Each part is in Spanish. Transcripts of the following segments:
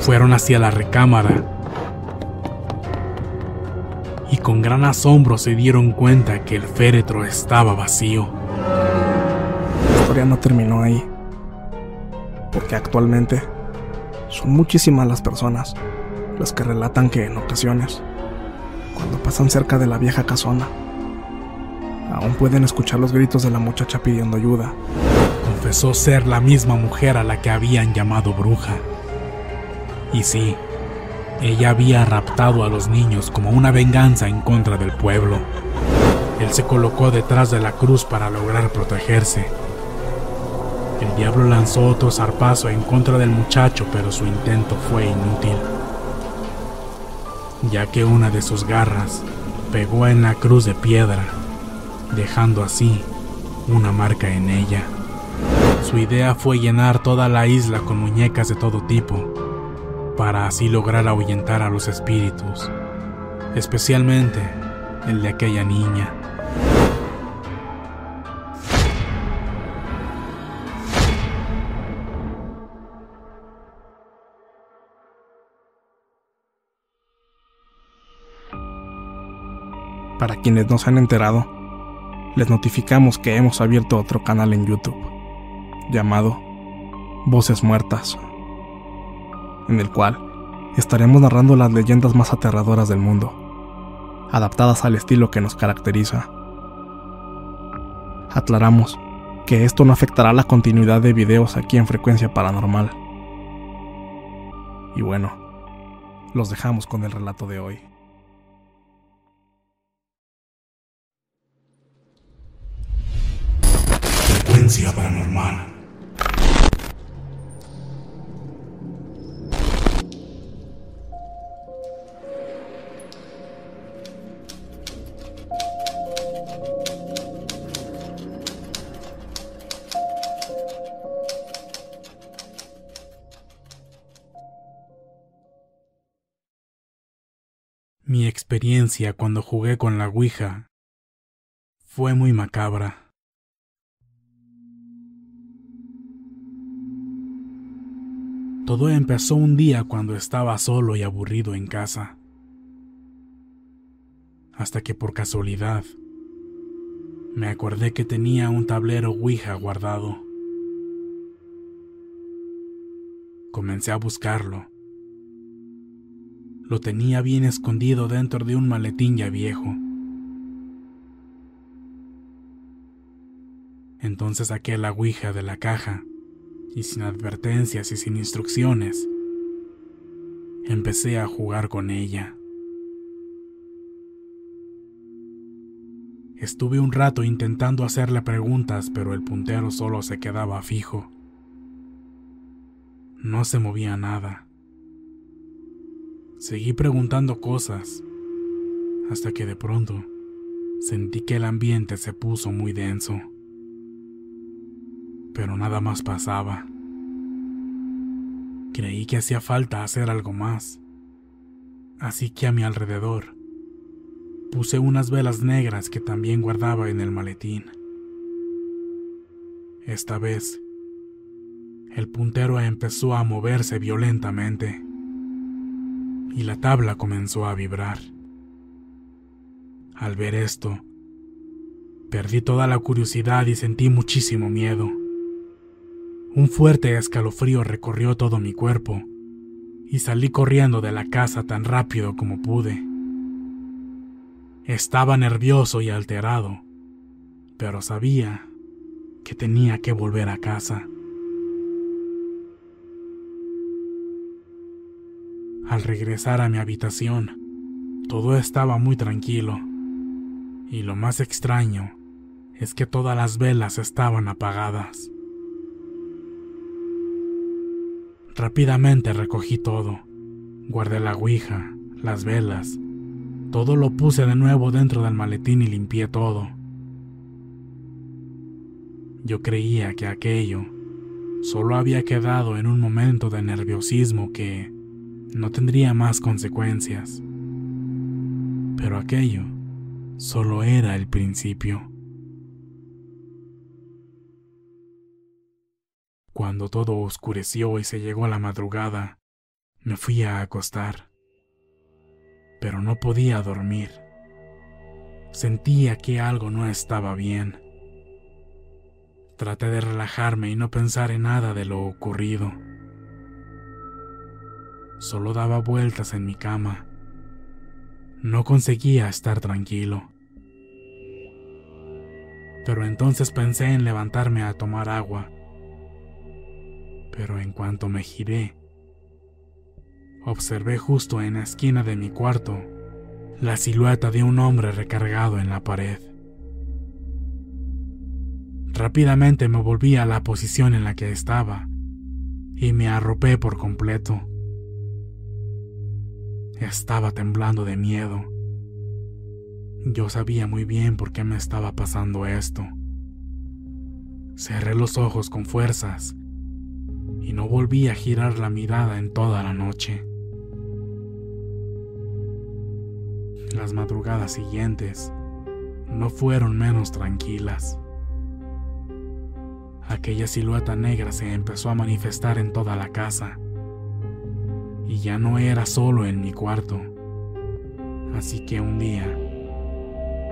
Fueron hacia la recámara y con gran asombro se dieron cuenta que el féretro estaba vacío. La historia no terminó ahí, porque actualmente son muchísimas las personas las que relatan que en ocasiones, pasan cerca de la vieja casona, aún pueden escuchar los gritos de la muchacha pidiendo ayuda. Confesó ser la misma mujer a la que habían llamado bruja. Y sí, ella había raptado a los niños como una venganza en contra del pueblo. Él se colocó detrás de la cruz para lograr protegerse. El diablo lanzó otro zarpazo en contra del muchacho, pero su intento fue inútil, ya que una de sus garras pegó en la cruz de piedra, dejando así una marca en ella. Su idea fue llenar toda la isla con muñecas de todo tipo, para así lograr ahuyentar a los espíritus, especialmente el de aquella niña. Para quienes no se han enterado, les notificamos que hemos abierto otro canal en YouTube, llamado Voces Muertas, en el cual estaremos narrando las leyendas más aterradoras del mundo, adaptadas al estilo que nos caracteriza. Aclaramos que esto no afectará la continuidad de videos aquí en Frecuencia Paranormal. Y bueno, los dejamos con el relato de hoy. Mi experiencia cuando jugué con la Ouija fue muy macabra. Todo empezó un día cuando estaba solo y aburrido en casa. Hasta que por casualidad me acordé que tenía un tablero Ouija guardado. Comencé a buscarlo. Lo tenía bien escondido dentro de un maletín ya viejo. Entonces saqué la Ouija de la caja y sin advertencias y sin instrucciones, empecé a jugar con ella. Estuve un rato intentando hacerle preguntas, pero el puntero solo se quedaba fijo. No se movía nada. Seguí preguntando cosas, hasta que de pronto sentí que el ambiente se puso muy denso. Pero nada más pasaba. Creí que hacía falta hacer algo más, así que a mi alrededor puse unas velas negras que también guardaba en el maletín. Esta vez, el puntero empezó a moverse violentamente y la tabla comenzó a vibrar. Al ver esto, perdí toda la curiosidad y sentí muchísimo miedo. Un fuerte escalofrío recorrió todo mi cuerpo y salí corriendo de la casa tan rápido como pude. Estaba nervioso y alterado, pero sabía que tenía que volver a casa. Al regresar a mi habitación, todo estaba muy tranquilo, y lo más extraño es que todas las velas estaban apagadas. Rápidamente recogí todo, guardé la ouija, las velas, todo lo puse de nuevo dentro del maletín y limpié todo. Yo creía que aquello solo había quedado en un momento de nerviosismo que no tendría más consecuencias. Pero aquello solo era el principio. Cuando todo oscureció y se llegó la madrugada, me fui a acostar. Pero no podía dormir. Sentía que algo no estaba bien. Traté de relajarme y no pensar en nada de lo ocurrido. Solo daba vueltas en mi cama. No conseguía estar tranquilo. Pero entonces pensé en levantarme a tomar agua. Pero en cuanto me giré, observé justo en la esquina de mi cuarto la silueta de un hombre recargado en la pared. Rápidamente me volví a la posición en la que estaba y me arropé por completo. Estaba temblando de miedo. Yo sabía muy bien por qué me estaba pasando esto. Cerré los ojos con fuerzas y no volví a girar la mirada en toda la noche. Las madrugadas siguientes no fueron menos tranquilas. Aquella silueta negra se empezó a manifestar en toda la casa y ya no era solo en mi cuarto. Así que un día,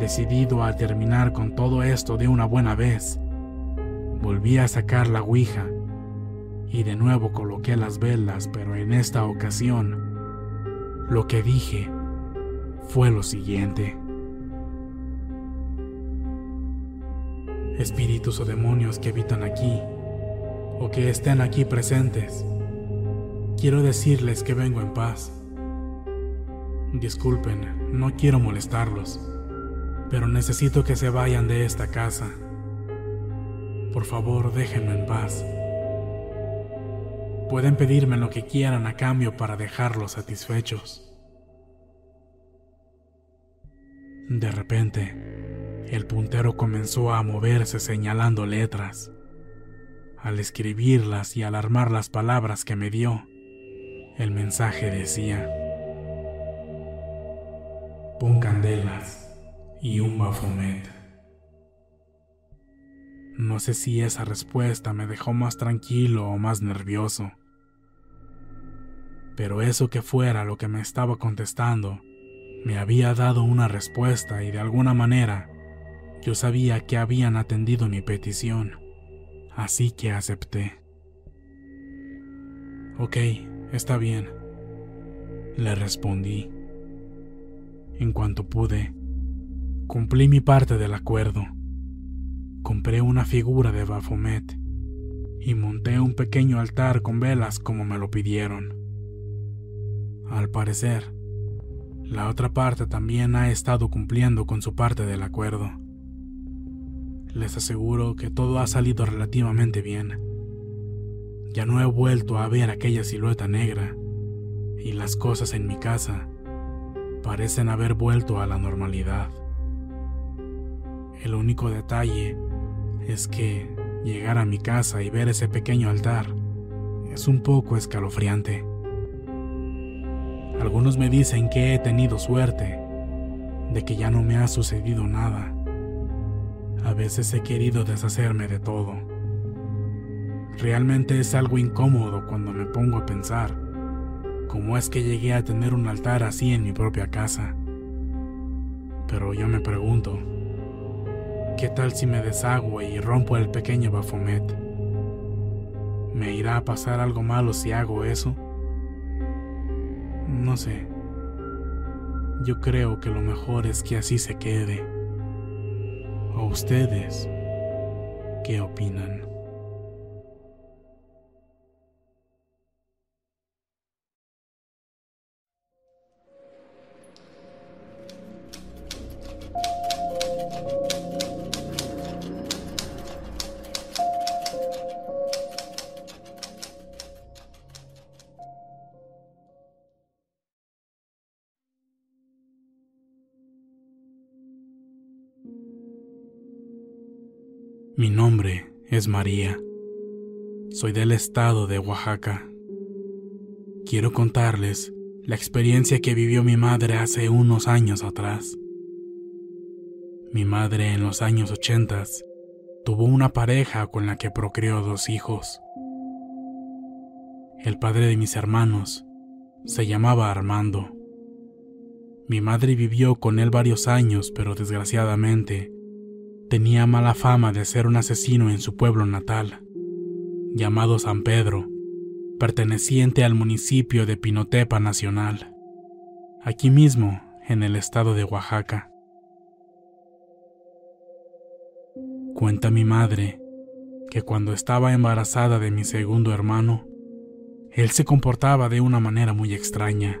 decidido a terminar con todo esto de una buena vez, volví a sacar la ouija y de nuevo coloqué las velas, pero en esta ocasión, lo que dije fue lo siguiente. Espíritus o demonios que habitan aquí, o que estén aquí presentes, Quiero decirles que vengo en paz. Disculpen, no quiero molestarlos, pero necesito que se vayan de esta casa. Por favor, déjenme en paz. Pueden pedirme lo que quieran a cambio para dejarlos satisfechos. De repente, el puntero comenzó a moverse señalando letras. Al escribirlas y alarmar las palabras que me dio, el mensaje decía, pon candelas y un bafomet. No sé si esa respuesta me dejó más tranquilo o más nervioso, pero eso que fuera lo que me estaba contestando, me había dado una respuesta y de alguna manera yo sabía que habían atendido mi petición, así que acepté. Ok, Está bien, le respondí. En cuanto pude, cumplí mi parte del acuerdo. Compré una figura de Baphomet y monté un pequeño altar con velas como me lo pidieron. Al parecer, la otra parte también ha estado cumpliendo con su parte del acuerdo. Les aseguro que todo ha salido relativamente bien ya no he vuelto a ver aquella silueta negra y las cosas en mi casa parecen haber vuelto a la normalidad. El único detalle es que llegar a mi casa y ver ese pequeño altar es un poco escalofriante. Algunos me dicen que he tenido suerte, de que ya no me ha sucedido nada. A veces he querido deshacerme de todo. Realmente es algo incómodo cuando me pongo a pensar cómo es que llegué a tener un altar así en mi propia casa. Pero yo me pregunto, ¿qué tal si me deshago y rompo el pequeño Bafomet? ¿Me irá a pasar algo malo si hago eso? No sé. Yo creo que lo mejor es que así se quede. ¿O ustedes qué opinan? Mi nombre es María. Soy del estado de Oaxaca. Quiero contarles la experiencia que vivió mi madre hace unos años atrás. Mi madre en los años ochentas tuvo una pareja con la que procreó dos hijos. El padre de mis hermanos se llamaba Armando. Mi madre vivió con él varios años, pero desgraciadamente tenía mala fama de ser un asesino en su pueblo natal, llamado San Pedro, perteneciente al municipio de Pinotepa Nacional, aquí mismo en el estado de Oaxaca. Cuenta mi madre que cuando estaba embarazada de mi segundo hermano, él se comportaba de una manera muy extraña,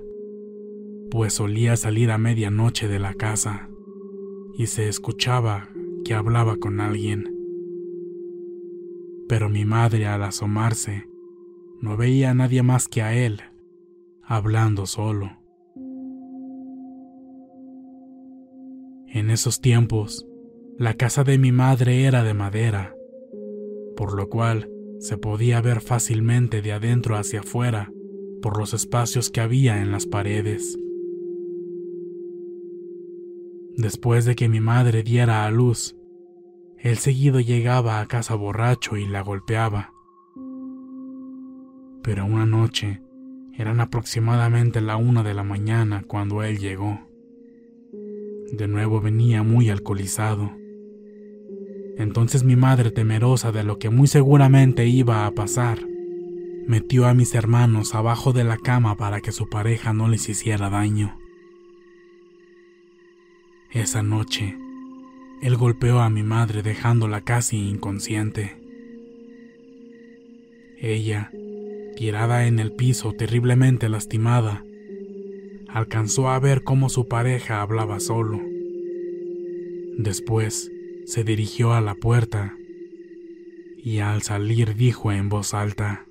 pues solía salir a medianoche de la casa y se escuchaba que hablaba con alguien. Pero mi madre al asomarse no veía a nadie más que a él, hablando solo. En esos tiempos, la casa de mi madre era de madera, por lo cual se podía ver fácilmente de adentro hacia afuera por los espacios que había en las paredes. Después de que mi madre diera a luz, él seguido llegaba a casa borracho y la golpeaba. Pero una noche, eran aproximadamente la una de la mañana cuando él llegó. De nuevo venía muy alcoholizado. Entonces mi madre, temerosa de lo que muy seguramente iba a pasar, metió a mis hermanos abajo de la cama para que su pareja no les hiciera daño. Esa noche, él golpeó a mi madre dejándola casi inconsciente. Ella, tirada en el piso terriblemente lastimada, alcanzó a ver cómo su pareja hablaba solo. Después se dirigió a la puerta y al salir dijo en voz alta,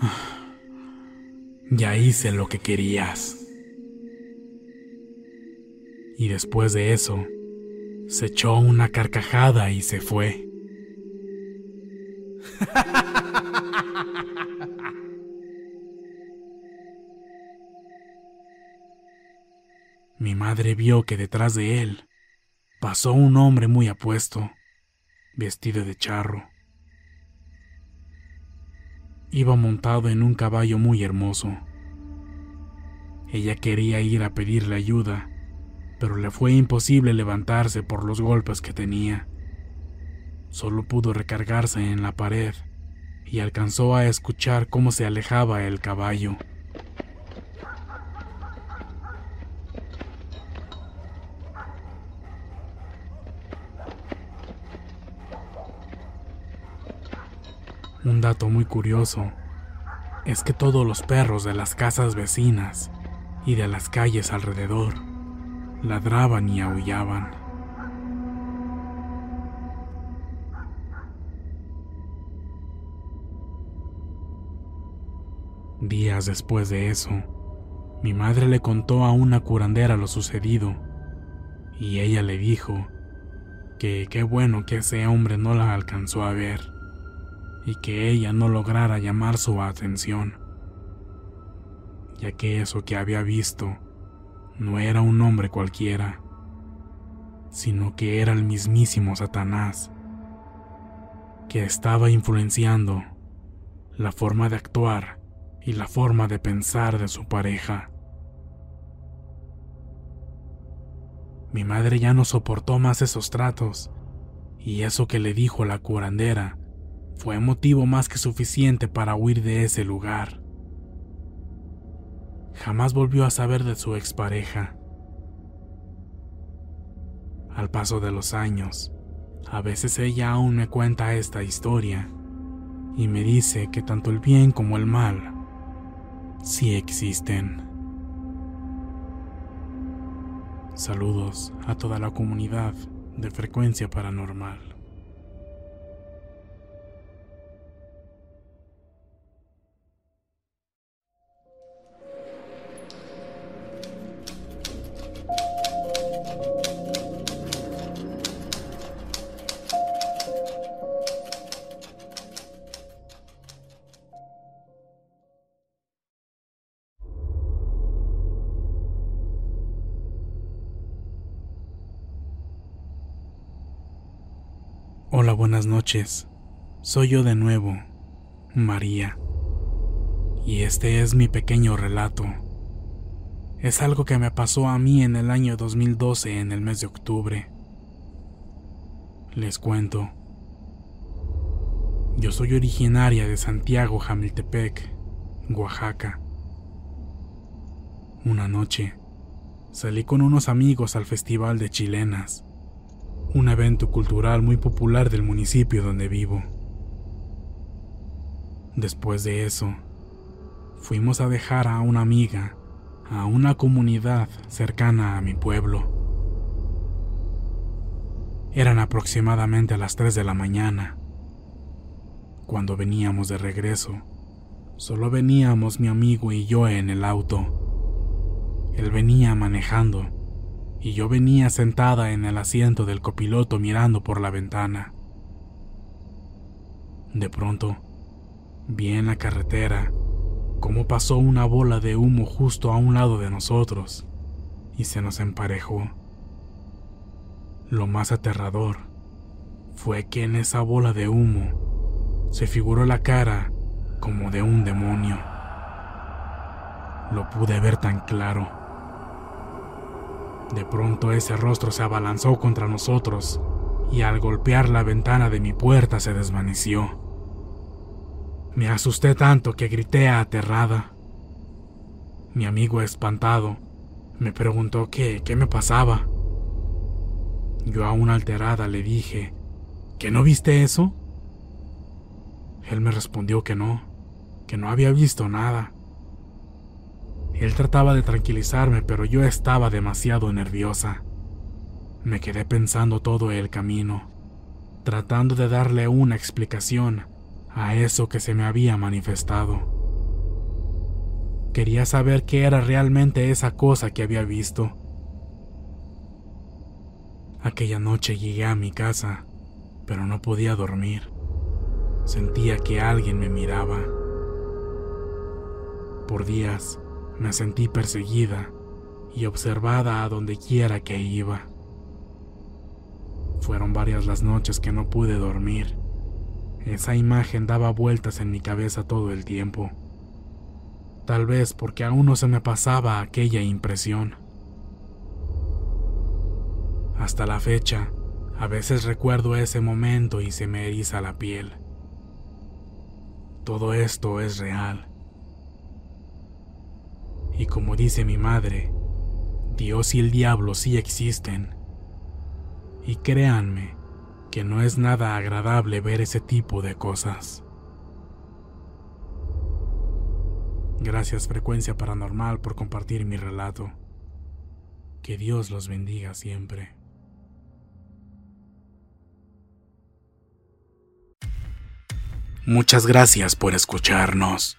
ah, Ya hice lo que querías y después de eso, se echó una carcajada y se fue. Mi madre vio que detrás de él pasó un hombre muy apuesto, vestido de charro. Iba montado en un caballo muy hermoso. Ella quería ir a pedirle ayuda, pero le fue imposible levantarse por los golpes que tenía. Solo pudo recargarse en la pared y alcanzó a escuchar cómo se alejaba el caballo. Un dato muy curioso es que todos los perros de las casas vecinas y de las calles alrededor ladraban y aullaban. Días después de eso, mi madre le contó a una curandera lo sucedido y ella le dijo que qué bueno que ese hombre no la alcanzó a ver y que ella no lograra llamar su atención, ya que eso que había visto no era un hombre cualquiera, sino que era el mismísimo Satanás, que estaba influenciando la forma de actuar y la forma de pensar de su pareja. Mi madre ya no soportó más esos tratos, y eso que le dijo la curandera fue motivo más que suficiente para huir de ese lugar. Jamás volvió a saber de su expareja. Al paso de los años, a veces ella aún me cuenta esta historia y me dice que tanto el bien como el mal sí existen. Saludos a toda la comunidad de frecuencia paranormal. Buenas noches. Soy yo de nuevo, María. Y este es mi pequeño relato. Es algo que me pasó a mí en el año 2012, en el mes de octubre. Les cuento. Yo soy originaria de Santiago, Jamiltepec, Oaxaca. Una noche, salí con unos amigos al Festival de Chilenas un evento cultural muy popular del municipio donde vivo. Después de eso, fuimos a dejar a una amiga a una comunidad cercana a mi pueblo. Eran aproximadamente a las 3 de la mañana. Cuando veníamos de regreso, solo veníamos mi amigo y yo en el auto. Él venía manejando y yo venía sentada en el asiento del copiloto mirando por la ventana. De pronto, vi en la carretera cómo pasó una bola de humo justo a un lado de nosotros y se nos emparejó. Lo más aterrador fue que en esa bola de humo se figuró la cara como de un demonio. Lo pude ver tan claro de pronto ese rostro se abalanzó contra nosotros y al golpear la ventana de mi puerta se desvaneció. Me asusté tanto que grité aterrada. Mi amigo espantado me preguntó qué, qué me pasaba. Yo aún alterada le dije, ¿que no viste eso? Él me respondió que no, que no había visto nada. Él trataba de tranquilizarme, pero yo estaba demasiado nerviosa. Me quedé pensando todo el camino, tratando de darle una explicación a eso que se me había manifestado. Quería saber qué era realmente esa cosa que había visto. Aquella noche llegué a mi casa, pero no podía dormir. Sentía que alguien me miraba. Por días me sentí perseguida y observada a donde quiera que iba. Fueron varias las noches que no pude dormir. Esa imagen daba vueltas en mi cabeza todo el tiempo. Tal vez porque aún no se me pasaba aquella impresión. Hasta la fecha, a veces recuerdo ese momento y se me eriza la piel. Todo esto es real y como dice mi madre, Dios y el diablo sí existen. Y créanme que no es nada agradable ver ese tipo de cosas. Gracias Frecuencia Paranormal por compartir mi relato. Que Dios los bendiga siempre. Muchas gracias por escucharnos.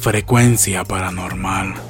frecuencia paranormal.